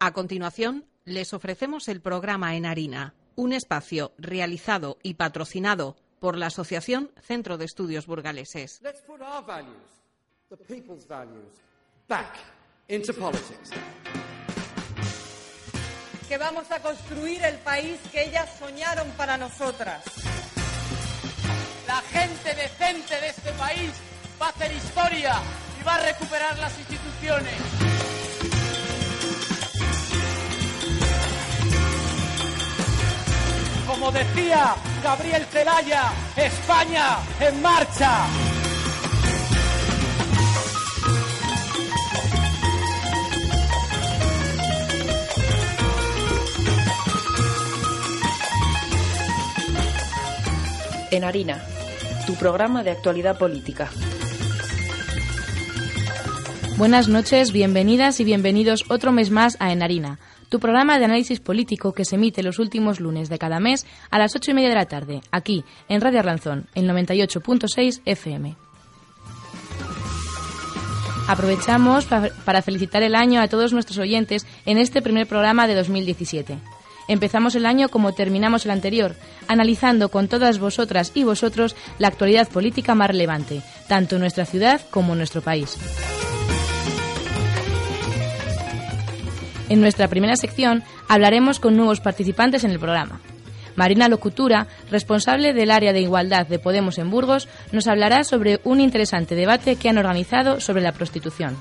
A continuación, les ofrecemos el programa En Harina, un espacio realizado y patrocinado por la Asociación Centro de Estudios Burgaleses. Let's put our values, the people's values, back into politics. que vamos a construir el país que ellas soñaron para nosotras. La gente decente de este país va a hacer historia y va a recuperar las instituciones. Como decía Gabriel Celaya, España en marcha. En Harina, tu programa de actualidad política. Buenas noches, bienvenidas y bienvenidos otro mes más a En Harina, tu programa de análisis político que se emite los últimos lunes de cada mes a las ocho y media de la tarde, aquí en Radio Arlanzón, en 98.6 FM. Aprovechamos pa- para felicitar el año a todos nuestros oyentes en este primer programa de 2017. Empezamos el año como terminamos el anterior, analizando con todas vosotras y vosotros la actualidad política más relevante, tanto en nuestra ciudad como en nuestro país. En nuestra primera sección hablaremos con nuevos participantes en el programa. Marina Locutura, responsable del área de igualdad de Podemos en Burgos, nos hablará sobre un interesante debate que han organizado sobre la prostitución.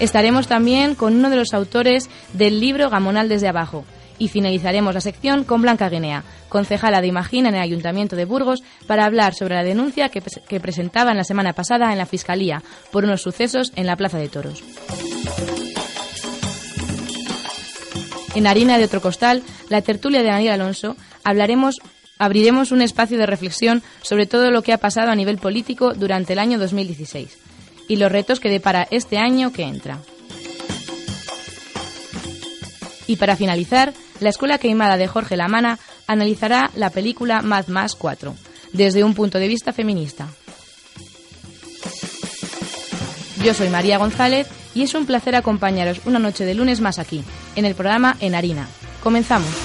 Estaremos también con uno de los autores del libro Gamonal desde abajo y finalizaremos la sección con Blanca Guinea, concejala de Imagina en el Ayuntamiento de Burgos, para hablar sobre la denuncia que, que presentaban la semana pasada en la Fiscalía por unos sucesos en la Plaza de Toros. En Harina de otro costal, la tertulia de Daniel Alonso, abriremos un espacio de reflexión sobre todo lo que ha pasado a nivel político durante el año 2016 y los retos que depara este año que entra. Y para finalizar, la Escuela Queimada de Jorge Lamana analizará la película Mad Max 4 desde un punto de vista feminista. Yo soy María González y es un placer acompañaros una noche de lunes más aquí, en el programa En Harina. Comenzamos.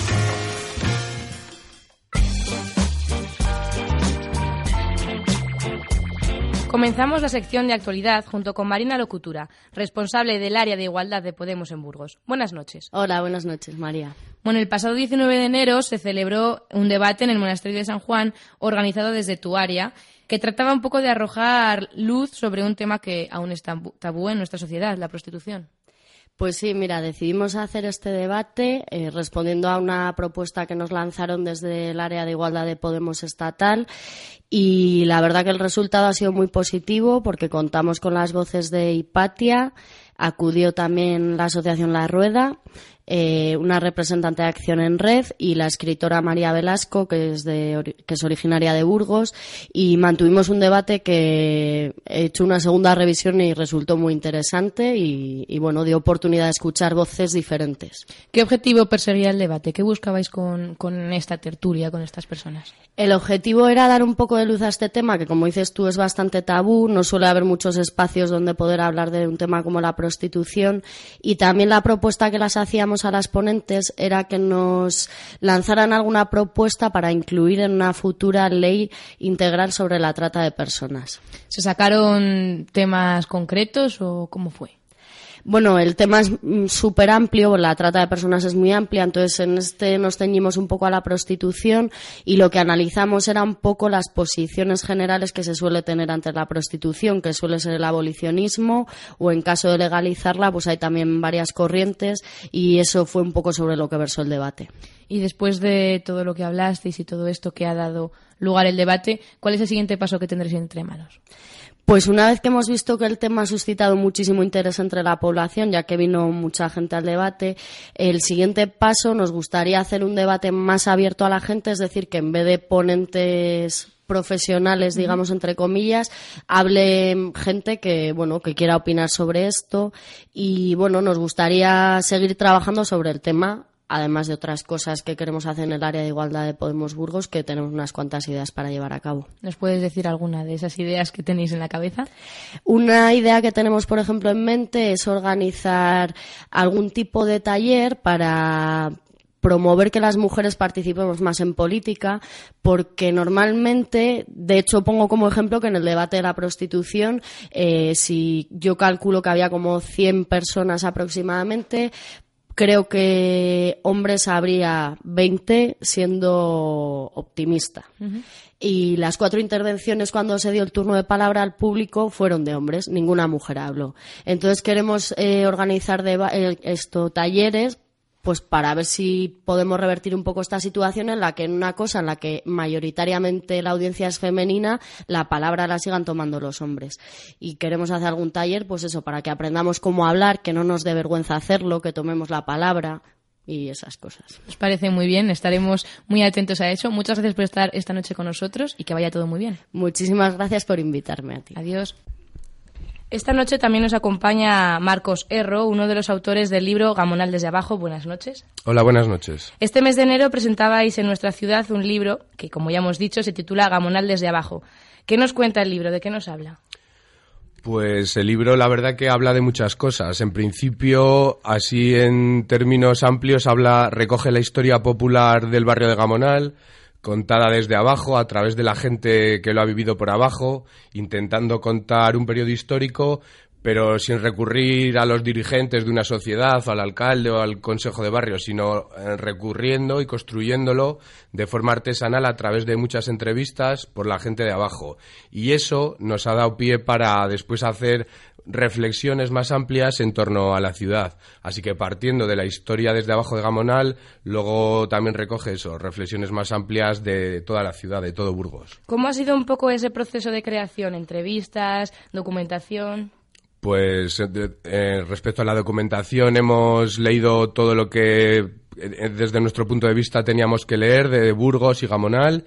Comenzamos la sección de actualidad junto con Marina Locutura, responsable del área de igualdad de Podemos en Burgos. Buenas noches. Hola, buenas noches, María. Bueno, el pasado 19 de enero se celebró un debate en el Monasterio de San Juan organizado desde tu área que trataba un poco de arrojar luz sobre un tema que aún es tabú tabú en nuestra sociedad, la prostitución. Pues sí, mira, decidimos hacer este debate eh, respondiendo a una propuesta que nos lanzaron desde el área de igualdad de Podemos estatal. Y la verdad que el resultado ha sido muy positivo porque contamos con las voces de Hipatia, acudió también la Asociación La Rueda, eh, una representante de Acción en Red y la escritora María Velasco, que es, de, que es originaria de Burgos, y mantuvimos un debate que he hecho una segunda revisión y resultó muy interesante y, y, bueno, dio oportunidad de escuchar voces diferentes. ¿Qué objetivo perseguía el debate? ¿Qué buscabais con, con esta tertulia, con estas personas? El objetivo era dar un poco de luz a este tema, que como dices tú es bastante tabú, no suele haber muchos espacios donde poder hablar de un tema como la prostitución y también la propuesta que las hacíamos a las ponentes era que nos lanzaran alguna propuesta para incluir en una futura ley integral sobre la trata de personas. ¿Se sacaron temas concretos o cómo fue? Bueno, el tema es mm, súper amplio, la trata de personas es muy amplia, entonces en este nos ceñimos un poco a la prostitución y lo que analizamos era un poco las posiciones generales que se suele tener ante la prostitución, que suele ser el abolicionismo o en caso de legalizarla, pues hay también varias corrientes y eso fue un poco sobre lo que versó el debate. Y después de todo lo que hablasteis y todo esto que ha dado lugar el debate, ¿cuál es el siguiente paso que tendréis entre manos? Pues una vez que hemos visto que el tema ha suscitado muchísimo interés entre la población, ya que vino mucha gente al debate, el siguiente paso nos gustaría hacer un debate más abierto a la gente, es decir, que en vez de ponentes profesionales, digamos entre comillas, hable gente que bueno que quiera opinar sobre esto. Y bueno nos gustaría seguir trabajando sobre el tema además de otras cosas que queremos hacer en el área de igualdad de Podemos Burgos, que tenemos unas cuantas ideas para llevar a cabo. ¿Nos puedes decir alguna de esas ideas que tenéis en la cabeza? Una idea que tenemos, por ejemplo, en mente es organizar algún tipo de taller para promover que las mujeres participemos más en política, porque normalmente, de hecho pongo como ejemplo que en el debate de la prostitución, eh, si yo calculo que había como 100 personas aproximadamente, creo que hombres habría 20 siendo optimista. Y las cuatro intervenciones cuando se dio el turno de palabra al público fueron de hombres, ninguna mujer habló. Entonces queremos eh, organizar eh, esto talleres pues para ver si podemos revertir un poco esta situación en la que en una cosa en la que mayoritariamente la audiencia es femenina, la palabra la sigan tomando los hombres. Y queremos hacer algún taller, pues eso, para que aprendamos cómo hablar, que no nos dé vergüenza hacerlo, que tomemos la palabra y esas cosas. Nos parece muy bien, estaremos muy atentos a eso. Muchas gracias por estar esta noche con nosotros y que vaya todo muy bien. Muchísimas gracias por invitarme a ti. Adiós. Esta noche también nos acompaña Marcos Erro, uno de los autores del libro Gamonal desde abajo. Buenas noches. Hola, buenas noches. Este mes de enero presentabais en nuestra ciudad un libro que, como ya hemos dicho, se titula Gamonal desde abajo. ¿Qué nos cuenta el libro? ¿De qué nos habla? Pues el libro, la verdad que habla de muchas cosas. En principio, así en términos amplios, habla, recoge la historia popular del barrio de Gamonal, contada desde abajo, a través de la gente que lo ha vivido por abajo, intentando contar un periodo histórico, pero sin recurrir a los dirigentes de una sociedad, o al alcalde o al consejo de barrio, sino eh, recurriendo y construyéndolo de forma artesanal a través de muchas entrevistas por la gente de abajo. Y eso nos ha dado pie para después hacer reflexiones más amplias en torno a la ciudad. Así que partiendo de la historia desde abajo de Gamonal, luego también recoge eso, reflexiones más amplias de toda la ciudad, de todo Burgos. ¿Cómo ha sido un poco ese proceso de creación? ¿Entrevistas, documentación? Pues eh, eh, respecto a la documentación hemos leído todo lo que eh, desde nuestro punto de vista teníamos que leer de Burgos y Gamonal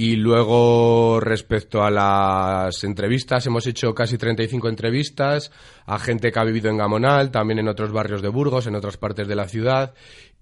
y luego, respecto a las entrevistas, hemos hecho casi 35 entrevistas a gente que ha vivido en Gamonal, también en otros barrios de Burgos, en otras partes de la ciudad.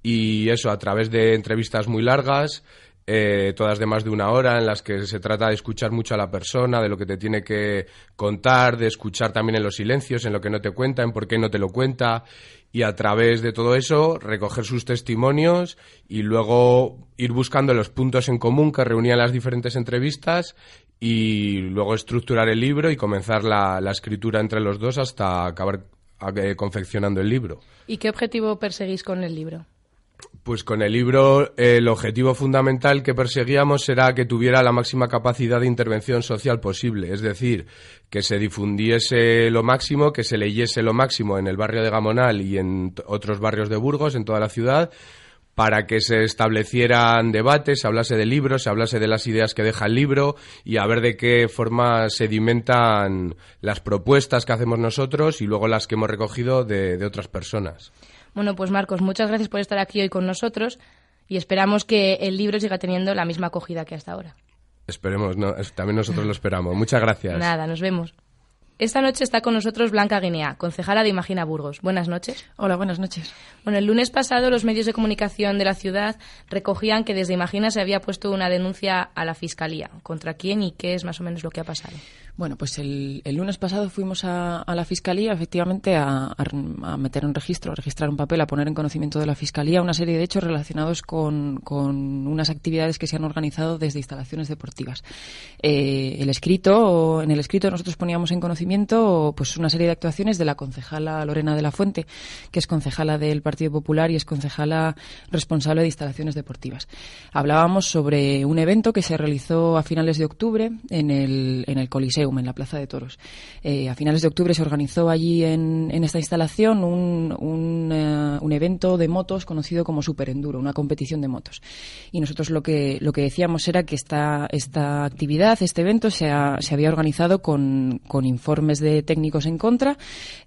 Y eso, a través de entrevistas muy largas, eh, todas de más de una hora, en las que se trata de escuchar mucho a la persona, de lo que te tiene que contar, de escuchar también en los silencios, en lo que no te cuenta, en por qué no te lo cuenta y a través de todo eso recoger sus testimonios y luego ir buscando los puntos en común que reunían las diferentes entrevistas y luego estructurar el libro y comenzar la, escritura entre los dos hasta acabar eh, confeccionando el libro. ¿Y qué objetivo perseguís con el libro? Pues con el libro el objetivo fundamental que perseguíamos era que tuviera la máxima capacidad de intervención social posible, es decir, que se difundiese lo máximo, que se leyese lo máximo en el barrio de Gamonal y en otros barrios de Burgos, en toda la ciudad, para que se establecieran debates, se hablase de libros, se hablase de las ideas que deja el libro y a ver de qué forma sedimentan las propuestas que hacemos nosotros y luego las que hemos recogido de, de otras personas. Bueno, pues Marcos, muchas gracias por estar aquí hoy con nosotros y esperamos que el libro siga teniendo la misma acogida que hasta ahora. Esperemos, no, también nosotros lo esperamos. Muchas gracias. Nada, nos vemos. Esta noche está con nosotros Blanca Guinea, concejala de Imagina Burgos. Buenas noches. Hola, buenas noches. Bueno, el lunes pasado los medios de comunicación de la ciudad recogían que desde Imagina se había puesto una denuncia a la Fiscalía. ¿Contra quién y qué es más o menos lo que ha pasado? Bueno, pues el, lunes pasado fuimos a, la Fiscalía, efectivamente, a, meter un registro, a registrar un papel, a poner en conocimiento de la Fiscalía una serie de hechos relacionados con, unas actividades que se han organizado desde instalaciones deportivas. Eh, el escrito, en el escrito nosotros poníamos en conocimiento pues una serie de actuaciones de la concejala Lorena de la Fuente, que es concejala del Partido Popular y es concejala responsable de instalaciones deportivas. Hablábamos sobre un evento que se realizó a finales de octubre en el, en el Coliseo en la Plaza de Toros. Eh, a finales de octubre se organizó allí en, esta instalación un, eh, un, evento de motos conocido como Super Enduro, una competición de motos. Y nosotros lo que, lo que decíamos era que esta, esta actividad, este evento, se, había organizado con, con informes de técnicos en contra,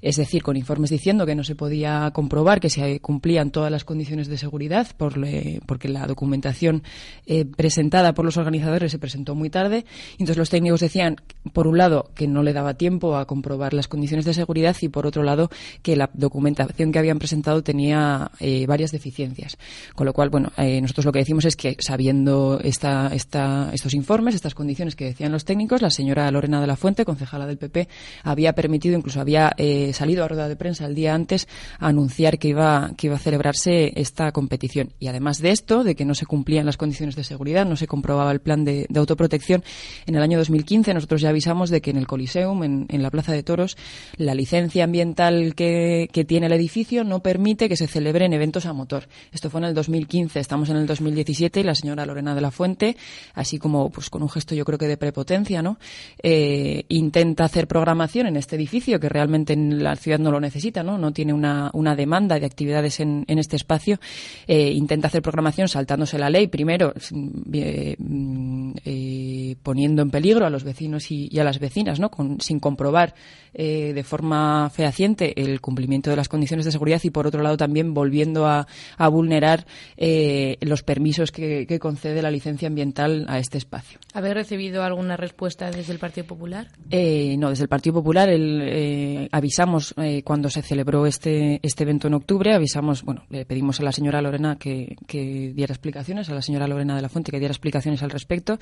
es decir, con informes diciendo que no se podía comprobar que se cumplían todas las condiciones de seguridad por porque la documentación eh, presentada por los organizadores se presentó muy tarde. entonces los técnicos decían, por un lado, que no le daba tiempo a comprobar las condiciones de seguridad y, por otro lado, que la documentación que habían presentado tenía eh, varias deficiencias. Con lo cual, bueno, eh, nosotros lo que decimos es que, sabiendo esta, esta, estos informes, estas condiciones que decían los técnicos, la señora Lorena de la Fuente, concejala del PP, había permitido, incluso había eh, salido a rueda de prensa el día antes a anunciar que iba, que iba a celebrarse esta competición. Y además de esto, de que no se cumplían las condiciones de seguridad, no se comprobaba el plan de, autoprotección, en el año 2015 nosotros ya avisamos de que en el Coliseum, en, la Plaza de Toros, la licencia ambiental que, que tiene el edificio no permite que se celebren eventos a motor. Esto fue en el 2015, estamos en el 2017 y la señora Lorena de la Fuente, así como pues con un gesto yo creo que de prepotencia, ¿no? Eh, intenta hacer programación en este edificio que realmente en la ciudad no lo necesita, ¿no? No tiene una, una demanda de actividades en, en este espacio. Eh, intenta hacer programación saltándose la ley, primero eh, mm, eh, poniendo en peligro a los vecinos y, a las vecinas, ¿no? Con, sin comprobar eh, de forma fehaciente el cumplimiento de las condiciones de seguridad y, por otro lado, también volviendo a, vulnerar eh, los permisos que, concede la licencia ambiental a este espacio. ¿Habéis recibido alguna respuesta desde el Partido Popular? Eh, no, desde el Partido Popular el, avisamos cuando se celebró este, este evento en octubre, avisamos, bueno, le pedimos a la señora Lorena que, diera explicaciones, a la señora Lorena de la Fuente que diera explicaciones al respecto.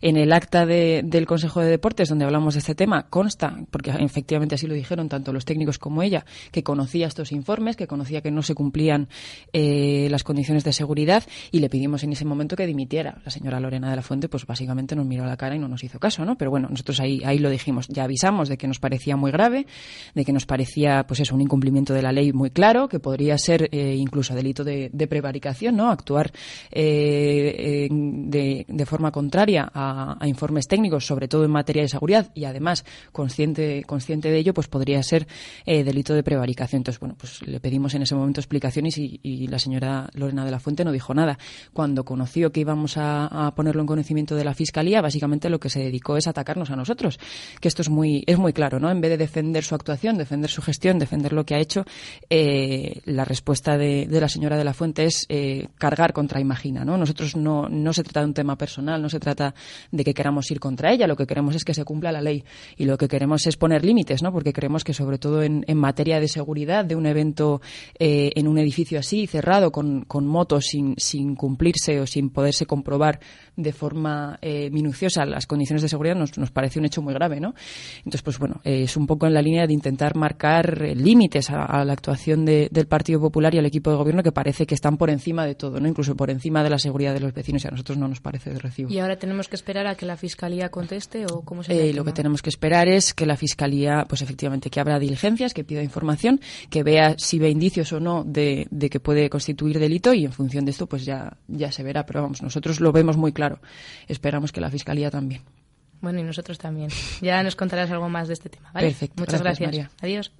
En el acta del Consejo de Deportes, donde hablamos de este tema, consta, porque en efectivamente así lo dijeron tanto los técnicos como ella, que conocía estos informes, que conocía que no se cumplían eh, las condiciones de seguridad y le pedimos en ese momento que dimitiera. La señora Lorena de la Fuente, pues básicamente nos miró a la cara y no nos hizo caso, ¿no? Pero bueno, nosotros ahí, ahí lo dijimos. Ya avisamos de que nos parecía muy grave, de que nos parecía, pues eso, un incumplimiento de la ley muy claro, que podría ser eh, incluso delito de, prevaricación, ¿no? Actuar eh, de, de, forma contraria a, a informes técnicos, sobre todo en materia de seguridad y además consciente, consciente de ello, pues podría ser eh, delito de prevaricación. Entonces, bueno, pues le pedimos en ese momento explicaciones y, la señora Lorena de la Fuente no dijo nada. Cuando conoció que íbamos a, ponerlo en conocimiento de la Fiscalía, básicamente lo que se dedicó es atacarnos a nosotros. Que esto es muy, es muy claro, ¿no? En vez de defender su actuación, defender su gestión, defender lo que ha hecho, eh, la respuesta de, la señora de la Fuente es eh, cargar contra Imagina, ¿no? Nosotros no, no se trata de un tema personal, no se trata de que queramos ir contra ella, lo que queremos es que se cumpla la ley y lo que queremos es poner límites ¿no? Porque creemos que sobre todo en, materia de seguridad de un evento eh, en un edificio así cerrado con, con motos sin, sin, cumplirse o sin poderse comprobar de forma eh, minuciosa las condiciones de seguridad nos, nos, parece un hecho muy grave, ¿no? Entonces, pues bueno, eh, es un poco en la línea de intentar marcar límites a, la actuación del Partido Popular y al equipo de gobierno que parece que están por encima de todo, ¿no? Incluso por encima de la seguridad de los vecinos y a nosotros no nos parece de recibo. ¿Y ahora tenemos que esperar a que la Fiscalía conteste o cómo se Lo que tenemos que esperar es que la Fiscalía pues efectivamente que habrá diligencias, que pida información, que vea si ve indicios o no de, que puede constituir delito y en función de esto pues ya, ya se verá. Pero vamos, nosotros lo vemos muy claro. Esperamos que la Fiscalía también. Bueno, y nosotros también. Ya nos contarás algo más de este tema, ¿vale? Perfecto. Muchas gracias. Adiós.